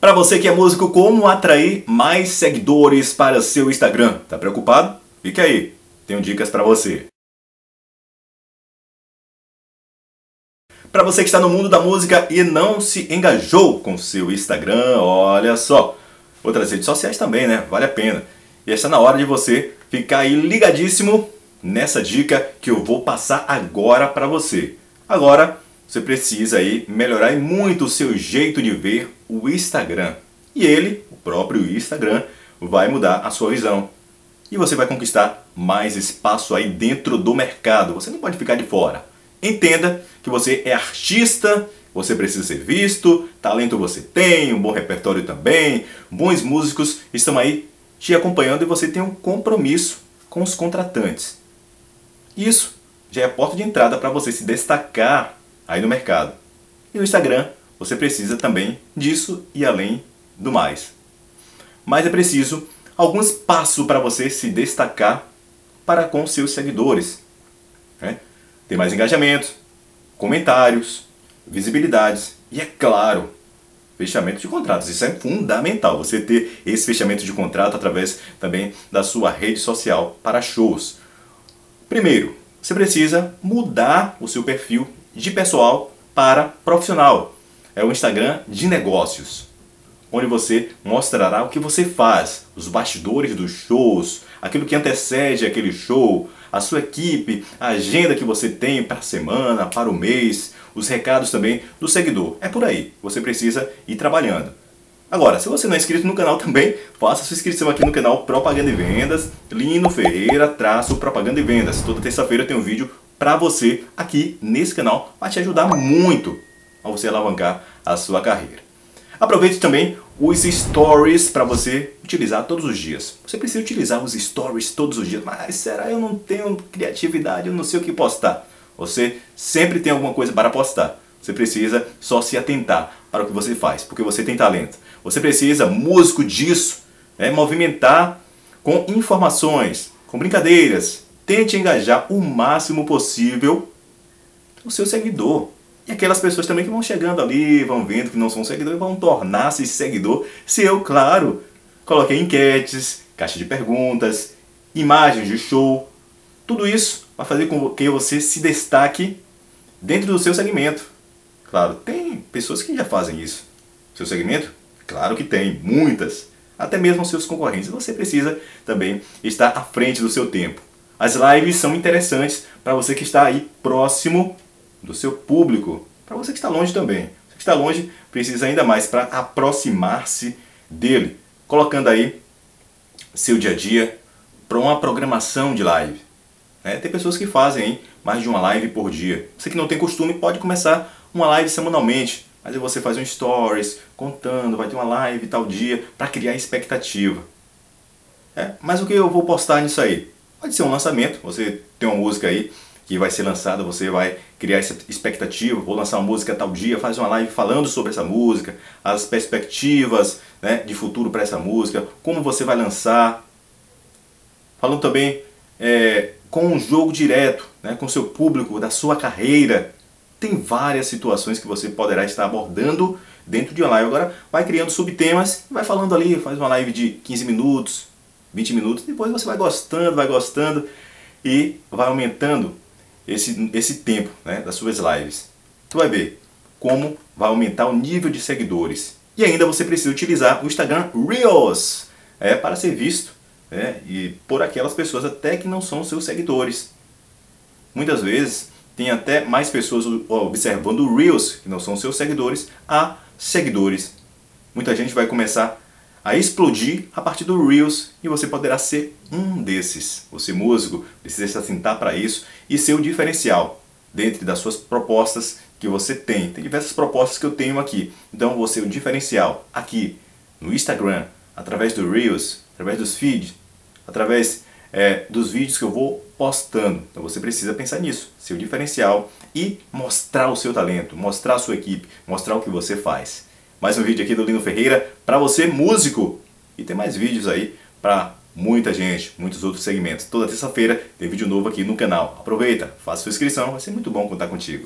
Para você que é músico, como atrair mais seguidores para seu Instagram? Tá preocupado? Fique aí, tenho dicas para você. Para você que está no mundo da música e não se engajou com seu Instagram, olha só. Outras redes sociais também, né? Vale a pena. E está na hora de você ficar aí ligadíssimo nessa dica que eu vou passar agora para você. Agora, você precisa aí melhorar muito o seu jeito de ver o Instagram. E ele, o próprio Instagram, vai mudar a sua visão. E você vai conquistar mais espaço aí dentro do mercado. Você não pode ficar de fora. Entenda que você é artista, você precisa ser visto, talento você tem, um bom repertório também, bons músicos estão aí te acompanhando e você tem um compromisso com os contratantes. Isso já é a porta de entrada para você se destacar aí no mercado. E no Instagram você precisa também disso e além do mais. Mas é preciso algum espaço para você se destacar para com seus seguidores. Né? Ter mais engajamentos, comentários, visibilidades e, é claro, fechamento de contratos. Isso é fundamental, você ter esse fechamento de contrato através também da sua rede social para shows. Primeiro, você precisa mudar o seu perfil de pessoal para profissional. É o Instagram de negócios, onde você mostrará o que você faz, os bastidores dos shows, aquilo que antecede aquele show, a sua equipe, a agenda que você tem para a semana, para o mês, os recados também do seguidor. É por aí, você precisa ir trabalhando. Agora, se você não é inscrito no canal também, faça sua inscrição aqui no canal Propaganda e Vendas, Lino Ferreira, traço Propaganda e Vendas. Toda terça-feira tem um vídeo para você aqui nesse canal, vai te ajudar muito a você alavancar a sua carreira. Aproveite também os stories para você utilizar todos os dias. Você precisa utilizar os stories todos os dias, mas será eu não tenho criatividade, eu não sei o que postar? Você sempre tem alguma coisa para postar. Você precisa só se atentar para o que você faz, porque você tem talento. Você precisa, músico disso, né, movimentar com informações, com brincadeiras. Tente engajar o máximo possível o seu seguidor. E aquelas pessoas também que vão chegando ali, vão vendo que não são seguidores, vão tornar-se seguidor. Se eu, claro, coloquei enquetes, caixa de perguntas, imagens de show. Tudo isso vai fazer com que você se destaque dentro do seu segmento. Claro, tem pessoas que já fazem isso. Seu segmento? Claro que tem, muitas. Até mesmo seus concorrentes. Você precisa também estar à frente do seu tempo. As lives são interessantes para você que está aí próximo do seu público. Para você que está longe também. Você que está longe precisa ainda mais para aproximar-se dele. Colocando aí seu dia a dia para uma programação de live. É, tem pessoas que fazem hein, mais de uma live por dia. Você que não tem costume pode começar uma live semanalmente. Mas aí você faz um stories contando, vai ter uma live tal dia, para criar expectativa. É, mas o que eu vou postar nisso aí? Pode ser um lançamento, você tem uma música aí que vai ser lançada, você vai criar essa expectativa, vou lançar uma música tal dia, faz uma live falando sobre essa música, as perspectivas né, de futuro para essa música, como você vai lançar. Falando também é, com um jogo direto, né, com seu público, da sua carreira, tem várias situações que você poderá estar abordando dentro de uma live. Agora vai criando subtemas, vai falando ali, faz uma live de 15 minutos, 20 minutos, depois você vai gostando, vai gostando e vai aumentando esse, esse tempo né, das suas lives. Tu vai ver como vai aumentar o nível de seguidores. E ainda você precisa utilizar o Instagram Reels é, para ser visto né, e por aquelas pessoas até que não são seus seguidores. Muitas vezes tem até mais pessoas observando Reels, que não são seus seguidores, a seguidores. Muita gente vai começar a explodir a partir do Reels e você poderá ser um desses. Você, músico, precisa se assentar para isso e ser o diferencial dentro das suas propostas que você tem. Tem diversas propostas que eu tenho aqui. Então, você, o diferencial aqui no Instagram, através do Reels, através dos feeds, através é, dos vídeos que eu vou postando. Então você precisa pensar nisso, seu diferencial e mostrar o seu talento, mostrar a sua equipe, mostrar o que você faz. Mais um vídeo aqui do Lino Ferreira para você músico e tem mais vídeos aí para muita gente, muitos outros segmentos. Toda terça-feira tem vídeo novo aqui no canal. Aproveita, faça sua inscrição, vai ser muito bom contar contigo.